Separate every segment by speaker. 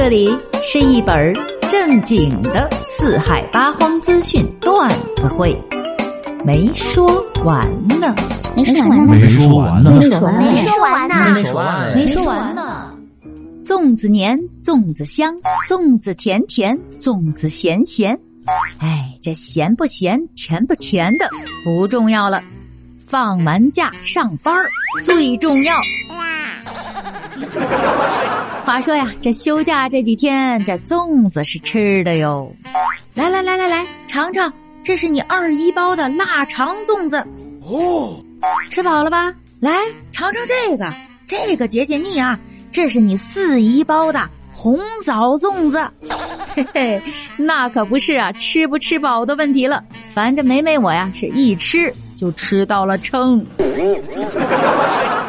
Speaker 1: 这里是一本正经的四海八荒资讯段子会，没说完呢，
Speaker 2: 没说完呢，
Speaker 3: 没说完呢，
Speaker 2: 没说完呢，
Speaker 4: 没说完呢，
Speaker 3: 没说完
Speaker 1: 没说完呢。粽子黏，粽子香，粽子甜甜，粽子咸咸。哎，这咸不咸，甜不甜的不重要了，放完假上班儿最重要。话说呀，这休假这几天，这粽子是吃的哟。来来来来来，尝尝，这是你二姨包的腊肠粽子。
Speaker 3: 哦，
Speaker 1: 吃饱了吧？来尝尝这个，这个解解腻啊。这是你四姨包的红枣粽子，嘿嘿，那可不是啊，吃不吃饱的问题了。反正梅梅我呀，是一吃就吃到了撑。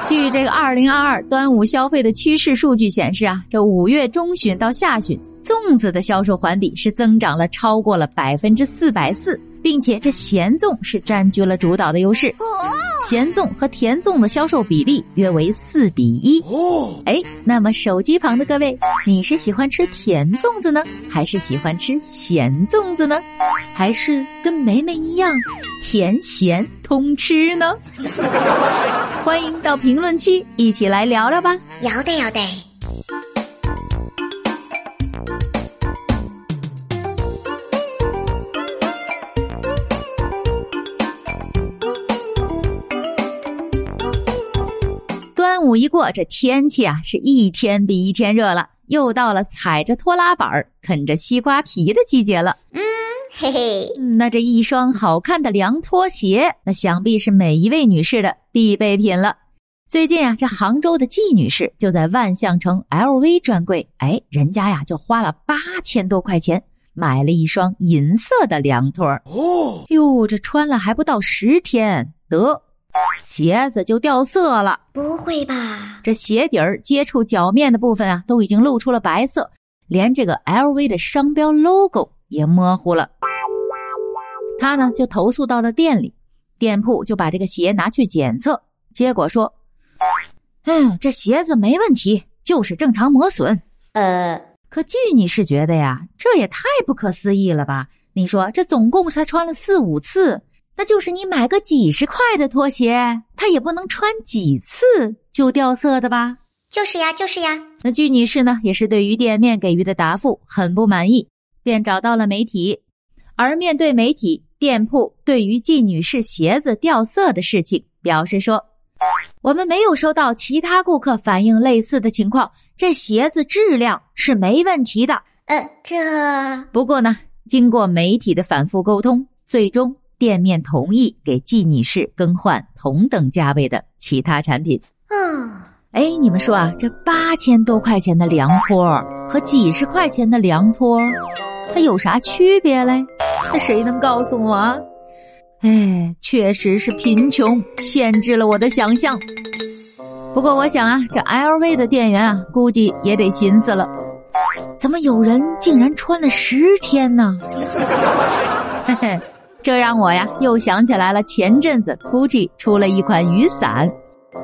Speaker 1: 据这个二零二二端午消费的趋势数据显示啊，这五月中旬到下旬，粽子的销售环比是增长了超过了百分之四百四，并且这咸粽是占据了主导的优势。咸粽和甜粽的销售比例约为四比一。
Speaker 3: 哦，
Speaker 1: 哎，那么手机旁的各位，你是喜欢吃甜粽子呢，还是喜欢吃咸粽子呢？还是跟梅梅一样，甜咸通吃呢？欢迎到评论区一起来聊聊吧。
Speaker 4: 要得要得，
Speaker 1: 端午一过，这天气啊是一天比一天热了，又到了踩着拖拉板儿啃着西瓜皮的季节了。
Speaker 4: 嘿嘿，
Speaker 1: 嗯那这一双好看的凉拖鞋，那想必是每一位女士的必备品了。最近啊，这杭州的季女士就在万象城 LV 专柜，哎，人家呀就花了八千多块钱买了一双银色的凉拖儿。
Speaker 3: 哦，
Speaker 1: 哟，这穿了还不到十天，得鞋子就掉色了。
Speaker 4: 不会吧？
Speaker 1: 这鞋底儿接触脚面的部分啊，都已经露出了白色，连这个 LV 的商标 logo 也模糊了。他呢就投诉到了店里，店铺就把这个鞋拿去检测，结果说，嗯，这鞋子没问题，就是正常磨损。
Speaker 4: 呃，
Speaker 1: 可据女士觉得呀，这也太不可思议了吧？你说这总共才穿了四五次，那就是你买个几十块的拖鞋，它也不能穿几次就掉色的吧？
Speaker 4: 就是呀，就是呀，
Speaker 1: 那据女士呢，也是对于店面给予的答复很不满意，便找到了媒体。而面对媒体，店铺对于季女士鞋子掉色的事情表示说：“我们没有收到其他顾客反映类似的情况，这鞋子质量是没问题的。
Speaker 4: 呃，这，
Speaker 1: 不过呢，经过媒体的反复沟通，最终店面同意给季女士更换同等价位的其他产品。”
Speaker 4: 嗯，
Speaker 1: 哎，你们说啊，这八千多块钱的凉拖和几十块钱的凉拖儿，它有啥区别嘞？那谁能告诉我啊？哎，确实是贫穷限制了我的想象。不过我想啊，这 LV 的店员啊，估计也得寻思了，怎么有人竟然穿了十天呢？嘿嘿，这让我呀又想起来了，前阵子 GUCCI 出了一款雨伞。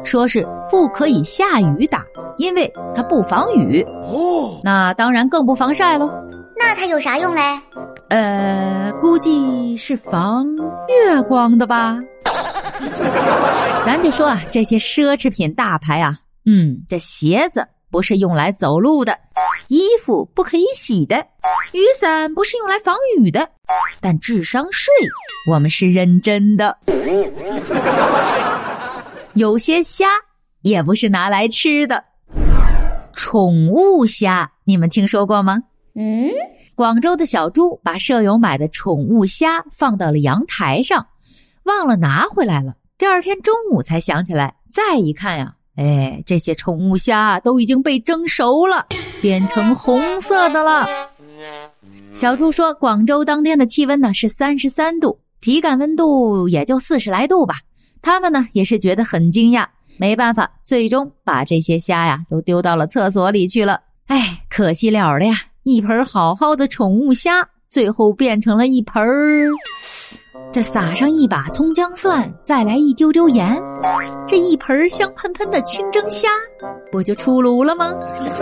Speaker 1: 说是不可以下雨打，因为它不防雨，
Speaker 3: 哦，
Speaker 1: 那当然更不防晒喽。
Speaker 4: 那它有啥用嘞？
Speaker 1: 呃，估计是防月光的吧。咱就说啊，这些奢侈品大牌啊，嗯，这鞋子不是用来走路的，衣服不可以洗的，雨伞不是用来防雨的，但智商税我们是认真的。有些虾也不是拿来吃的，宠物虾你们听说过吗？
Speaker 4: 嗯，
Speaker 1: 广州的小猪把舍友买的宠物虾放到了阳台上，忘了拿回来了。第二天中午才想起来，再一看呀，哎，这些宠物虾都已经被蒸熟了，变成红色的了。小猪说，广州当天的气温呢是三十三度，体感温度也就四十来度吧。他们呢也是觉得很惊讶，没办法，最终把这些虾呀都丢到了厕所里去了。哎，可惜了的呀，一盆好好的宠物虾，最后变成了一盆儿。这撒上一把葱姜蒜，再来一丢丢盐，这一盆香喷喷的清蒸虾，不就出炉了吗？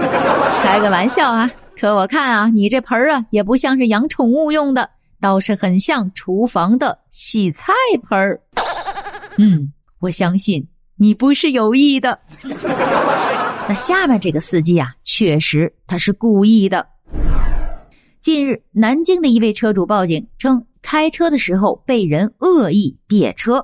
Speaker 1: 开个玩笑啊！可我看啊，你这盆啊，也不像是养宠物用的，倒是很像厨房的洗菜盆儿。嗯，我相信你不是有意的。那下面这个司机啊，确实他是故意的。近日，南京的一位车主报警称，开车的时候被人恶意别车。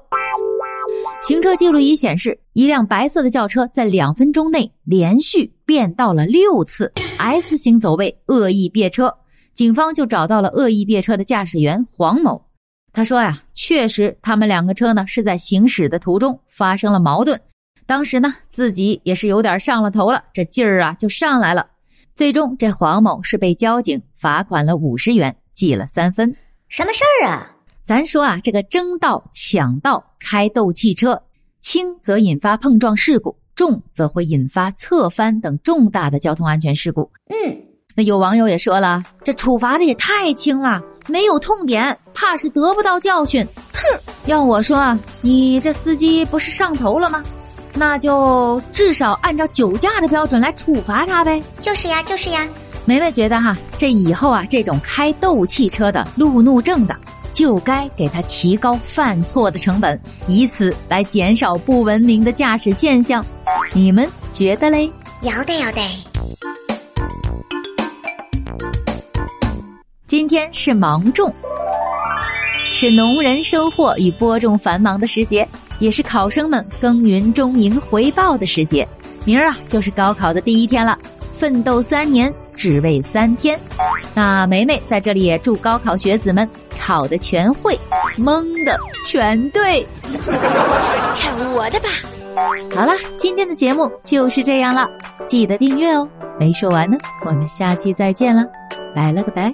Speaker 1: 行车记录仪显示，一辆白色的轿车在两分钟内连续变道了六次 S 型走位，恶意别车。警方就找到了恶意别车的驾驶员黄某。他说呀，确实他们两个车呢是在行驶的途中发生了矛盾，当时呢自己也是有点上了头了，这劲儿啊就上来了。最终，这黄某是被交警罚款了五十元，记了三分。
Speaker 4: 什么事儿啊？
Speaker 1: 咱说啊，这个争道、抢道、开斗汽车，轻则引发碰撞事故，重则会引发侧翻等重大的交通安全事故。
Speaker 4: 嗯，
Speaker 1: 那有网友也说了，这处罚的也太轻了，没有痛点，怕是得不到教训。哼，要我说啊，你这司机不是上头了吗？那就至少按照酒驾的标准来处罚他呗。
Speaker 4: 就是呀，就是呀。
Speaker 1: 梅梅觉得哈，这以后啊，这种开斗气车的、路怒症的，就该给他提高犯错的成本，以此来减少不文明的驾驶现象。你们觉得嘞？
Speaker 4: 要得要得。
Speaker 1: 今天是芒种，是农人收获与播种繁忙的时节。也是考生们耕耘中迎回报的时节，明儿啊就是高考的第一天了，奋斗三年只为三天。那梅梅在这里也祝高考学子们考的全会，蒙的全对。
Speaker 4: 看我的吧！
Speaker 1: 好了，今天的节目就是这样了，记得订阅哦。没说完呢，我们下期再见了，拜了个拜。